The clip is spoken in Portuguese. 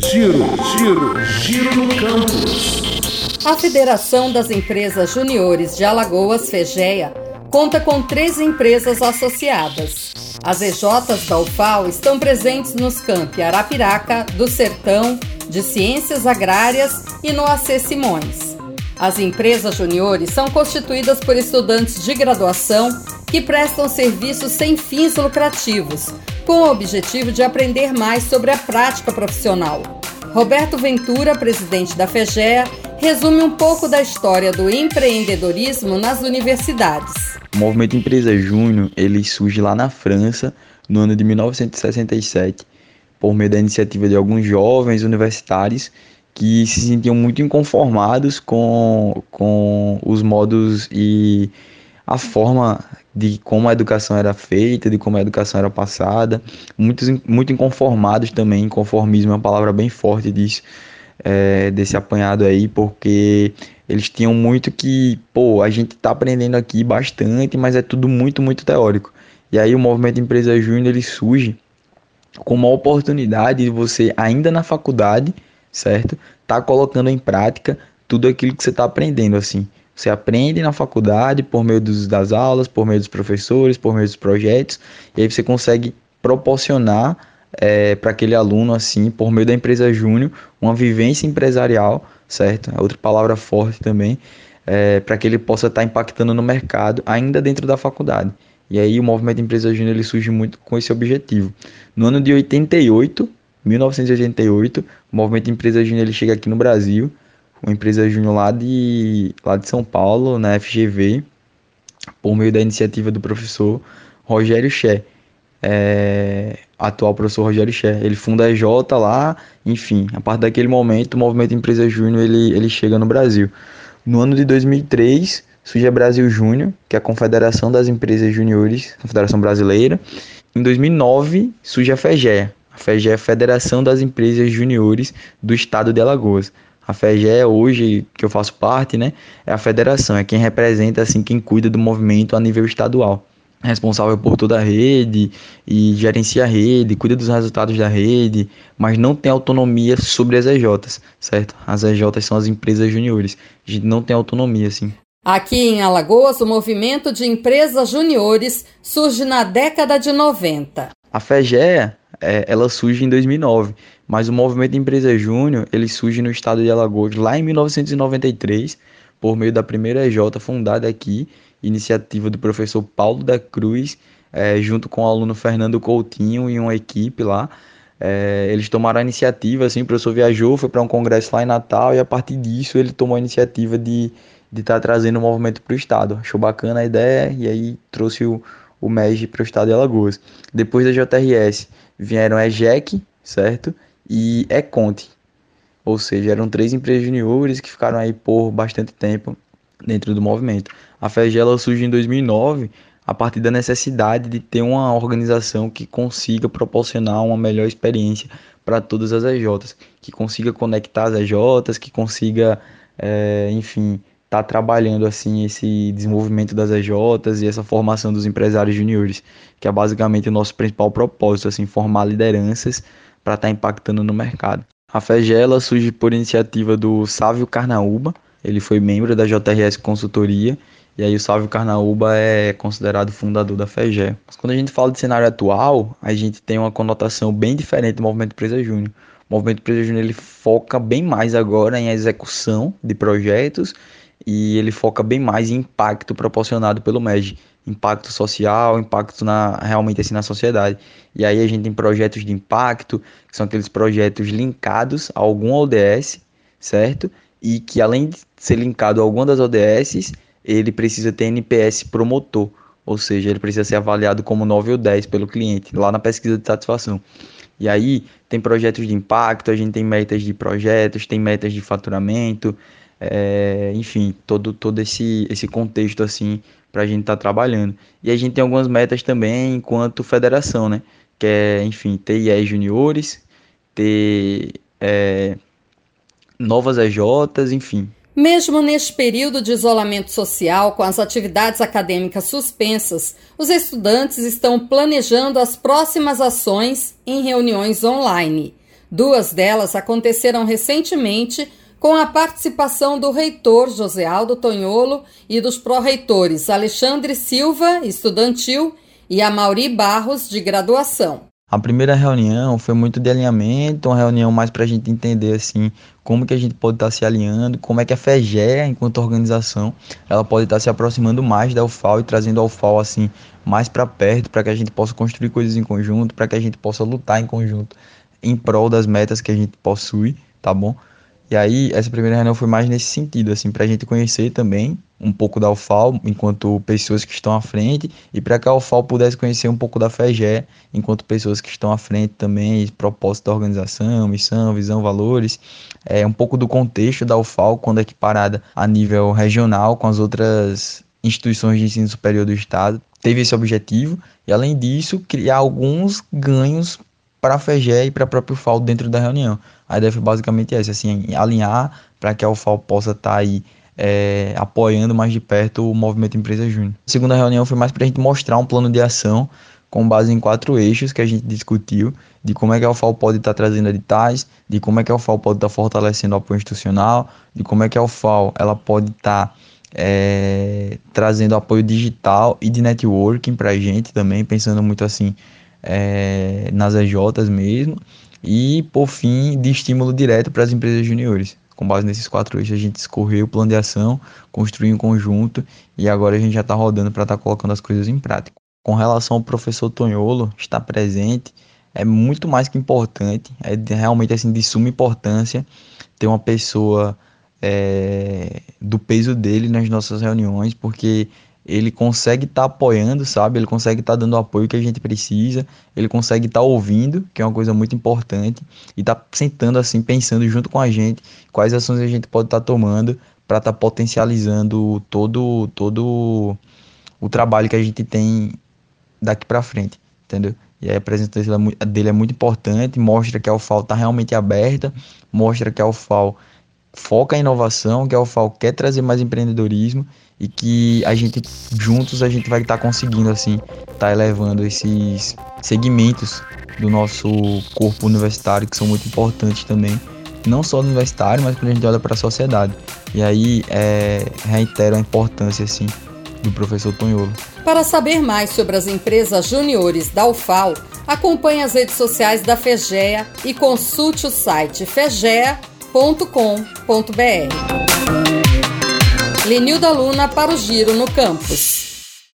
Giro, giro, giro no campus. A Federação das Empresas Juniores de Alagoas, FEGEA, conta com três empresas associadas. As EJs da UFAL estão presentes nos campi Arapiraca, do Sertão, de Ciências Agrárias e no AC Simões. As empresas juniores são constituídas por estudantes de graduação que prestam serviços sem fins lucrativos, com o objetivo de aprender mais sobre a prática profissional. Roberto Ventura, presidente da FEGEA, resume um pouco da história do empreendedorismo nas universidades. O movimento Empresa Júnior, ele surge lá na França, no ano de 1967, por meio da iniciativa de alguns jovens universitários que se sentiam muito inconformados com, com os modos e a forma de como a educação era feita, de como a educação era passada, muitos, muito inconformados também, inconformismo é uma palavra bem forte disso, é, desse apanhado aí, porque eles tinham muito que, pô, a gente tá aprendendo aqui bastante, mas é tudo muito, muito teórico. E aí o movimento Empresa Júnior ele surge com uma oportunidade de você, ainda na faculdade, certo? Tá colocando em prática tudo aquilo que você está aprendendo, assim. Você aprende na faculdade por meio dos, das aulas, por meio dos professores, por meio dos projetos, e aí você consegue proporcionar é, para aquele aluno, assim, por meio da empresa júnior, uma vivência empresarial, certo? É outra palavra forte também, é, para que ele possa estar tá impactando no mercado ainda dentro da faculdade. E aí o movimento Empresa Júnior ele surge muito com esse objetivo. No ano de 88, 1988, o movimento Empresa Júnior ele chega aqui no Brasil, uma empresa júnior lá de, lá de São Paulo, na FGV, por meio da iniciativa do professor Rogério Ché, é, atual professor Rogério Ché. Ele funda a EJ lá, enfim, a partir daquele momento o movimento Empresa Júnior ele, ele chega no Brasil. No ano de 2003 surge a Brasil Júnior, que é a Confederação das Empresas Júniores, Confederação Brasileira. Em 2009 surge a FEGEA, a FEGE é a Federação das Empresas Juniores do Estado de Alagoas. A FEGE é hoje, que eu faço parte, né, é a federação, é quem representa, assim, quem cuida do movimento a nível estadual. É responsável por toda a rede e gerencia a rede, cuida dos resultados da rede, mas não tem autonomia sobre as EJs, certo? As EJs são as empresas juniores. A gente não tem autonomia, assim. Aqui em Alagoas, o movimento de empresas juniores surge na década de 90. A FEGEA é, ela surge em 2009, mas o movimento Empresa Júnior ele surge no estado de Alagoas lá em 1993 por meio da primeira EJ fundada aqui, iniciativa do professor Paulo da Cruz, é, junto com o aluno Fernando Coutinho e uma equipe lá. É, eles tomaram a iniciativa, assim, o professor viajou, foi para um congresso lá em Natal e a partir disso ele tomou a iniciativa de estar tá trazendo o movimento para o estado. Achou bacana a ideia e aí trouxe o, o MEG para o estado de Alagoas. Depois da JRS, vieram EJEC, certo? E Econte. Ou seja, eram três empresas juniores que ficaram aí por bastante tempo dentro do movimento. A FEGELA surge em 2009 a partir da necessidade de ter uma organização que consiga proporcionar uma melhor experiência para todas as EJs, que consiga conectar as EJs, que consiga, é, enfim, está trabalhando assim esse desenvolvimento das EJs e essa formação dos empresários juniores, que é basicamente o nosso principal propósito, assim, formar lideranças para estar tá impactando no mercado. A FEGELA surge por iniciativa do Sávio Carnaúba, ele foi membro da JRS Consultoria, e aí o Sávio Carnaúba é considerado fundador da FEGE. Mas quando a gente fala de cenário atual, a gente tem uma conotação bem diferente do Movimento Empresa Júnior. O Movimento Empresa Júnior ele foca bem mais agora em execução de projetos e ele foca bem mais em impacto proporcionado pelo MEG, impacto social, impacto na realmente assim na sociedade. E aí a gente tem projetos de impacto, que são aqueles projetos linkados a algum ODS, certo? E que além de ser linkado a alguma das ODS, ele precisa ter NPS promotor, ou seja, ele precisa ser avaliado como 9 ou 10 pelo cliente, lá na pesquisa de satisfação. E aí tem projetos de impacto, a gente tem metas de projetos, tem metas de faturamento, é, enfim, todo, todo esse, esse contexto assim para a gente estar tá trabalhando. E a gente tem algumas metas também enquanto federação, né? Que é, enfim, ter IEs juniores, ter é, novas EJs, enfim. Mesmo neste período de isolamento social, com as atividades acadêmicas suspensas, os estudantes estão planejando as próximas ações em reuniões online. Duas delas aconteceram recentemente com a participação do reitor José Aldo Tonholo e dos pró-reitores Alexandre Silva, estudantil, e Amauri Barros, de graduação. A primeira reunião foi muito de alinhamento, uma reunião mais para a gente entender assim como que a gente pode estar tá se alinhando, como é que a FEGEA, enquanto organização, ela pode estar tá se aproximando mais da UFAL e trazendo a UFAL assim mais para perto, para que a gente possa construir coisas em conjunto, para que a gente possa lutar em conjunto em prol das metas que a gente possui, tá bom? E aí, essa primeira reunião foi mais nesse sentido, assim, para a gente conhecer também um pouco da UFAL enquanto pessoas que estão à frente e para que a UFAL pudesse conhecer um pouco da FEGE enquanto pessoas que estão à frente também, propósito da organização, missão, visão, valores, é um pouco do contexto da UFAL quando é equiparada a nível regional com as outras instituições de ensino superior do estado. Teve esse objetivo e além disso, criar alguns ganhos para a FEGE e para a própria UFAL dentro da reunião. A ideia foi basicamente essa, assim, alinhar para que a UFAL possa estar tá aí é, apoiando mais de perto o movimento Empresa Júnior. A segunda reunião foi mais para a gente mostrar um plano de ação com base em quatro eixos que a gente discutiu, de como é que a UFAL pode estar tá trazendo editais, de como é que a UFAL pode estar tá fortalecendo o apoio institucional, de como é que a UFAL ela pode estar tá, é, trazendo apoio digital e de networking para a gente também, pensando muito assim é, nas EJs mesmo, e por fim de estímulo direto para as empresas juniores. Com base nesses quatro eixos, a gente escorreu o plano de ação, construiu um conjunto e agora a gente já está rodando para estar tá colocando as coisas em prática. Com relação ao professor Tonholo estar presente, é muito mais que importante, é realmente assim de suma importância ter uma pessoa é, do peso dele nas nossas reuniões, porque ele consegue estar tá apoiando, sabe? Ele consegue estar tá dando o apoio que a gente precisa, ele consegue estar tá ouvindo, que é uma coisa muito importante, e tá sentando assim, pensando junto com a gente quais ações a gente pode estar tá tomando para estar tá potencializando todo todo o trabalho que a gente tem daqui para frente, entendeu? E a presença dele é muito importante, mostra que a UFAL está realmente aberta, mostra que a UFAL foca em inovação, que a UFAL quer trazer mais empreendedorismo e que a gente juntos a gente vai estar tá conseguindo assim estar tá elevando esses segmentos do nosso corpo universitário que são muito importantes também. Não só no universitário mas quando a gente olha para a sociedade. E aí é, reitero a importância assim do professor Tonholo. Para saber mais sobre as empresas juniores da UFAL acompanhe as redes sociais da FEGEA e consulte o site fegea.com.br Lenilda Luna para o Giro no Campus.